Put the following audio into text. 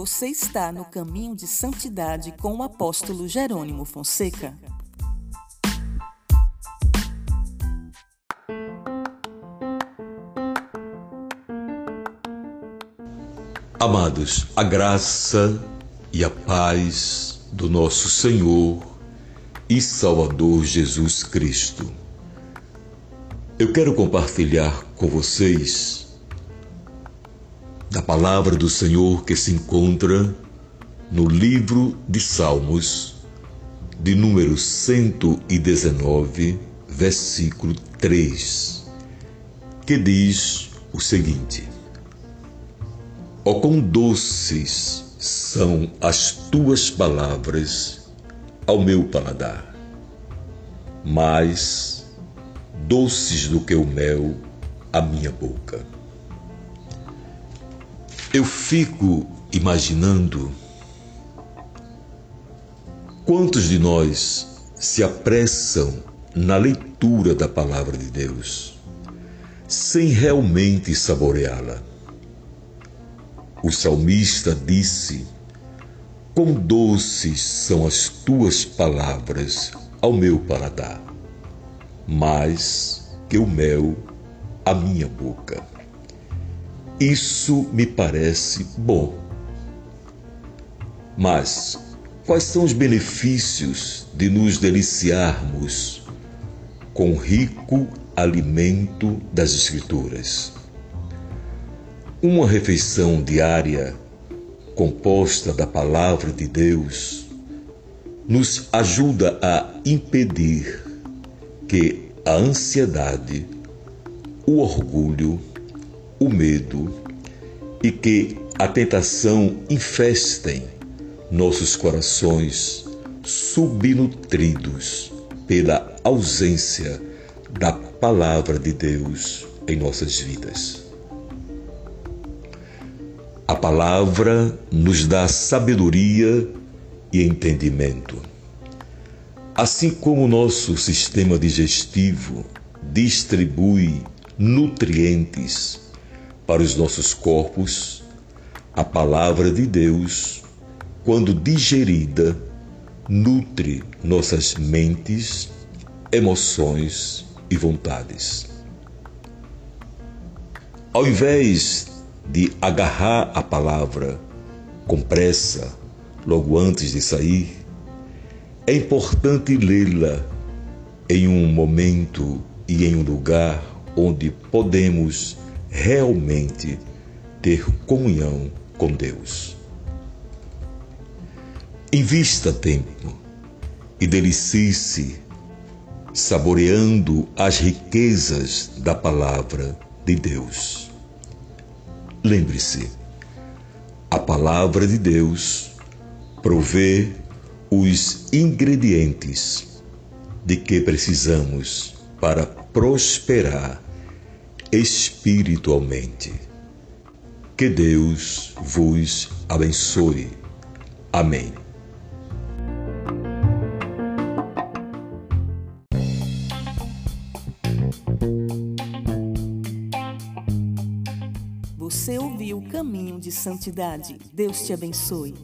Você está no caminho de santidade com o apóstolo Jerônimo Fonseca. Amados, a graça e a paz do nosso Senhor e Salvador Jesus Cristo. Eu quero compartilhar com vocês palavra do Senhor que se encontra no livro de Salmos, de número 119, versículo 3, que diz o seguinte: Ó oh, quão doces são as tuas palavras ao meu paladar, mais doces do que o mel à minha boca. Eu fico imaginando quantos de nós se apressam na leitura da palavra de Deus sem realmente saboreá-la. O salmista disse: Quão doces são as tuas palavras ao meu paladar, mais que o mel à minha boca. Isso me parece bom. Mas quais são os benefícios de nos deliciarmos com o rico alimento das Escrituras? Uma refeição diária composta da Palavra de Deus nos ajuda a impedir que a ansiedade, o orgulho, o medo e que a tentação infestem nossos corações subnutridos pela ausência da palavra de Deus em nossas vidas. A palavra nos dá sabedoria e entendimento. Assim como o nosso sistema digestivo distribui nutrientes para os nossos corpos, a palavra de Deus, quando digerida, nutre nossas mentes, emoções e vontades. Ao invés de agarrar a palavra com pressa, logo antes de sair, é importante lê-la em um momento e em um lugar onde podemos realmente ter comunhão com Deus. Invista tempo e delicie-se saboreando as riquezas da palavra de Deus. Lembre-se, a palavra de Deus provê os ingredientes de que precisamos para prosperar espiritualmente. Que Deus vos abençoe. Amém. Você ouviu o caminho de santidade. Deus te abençoe.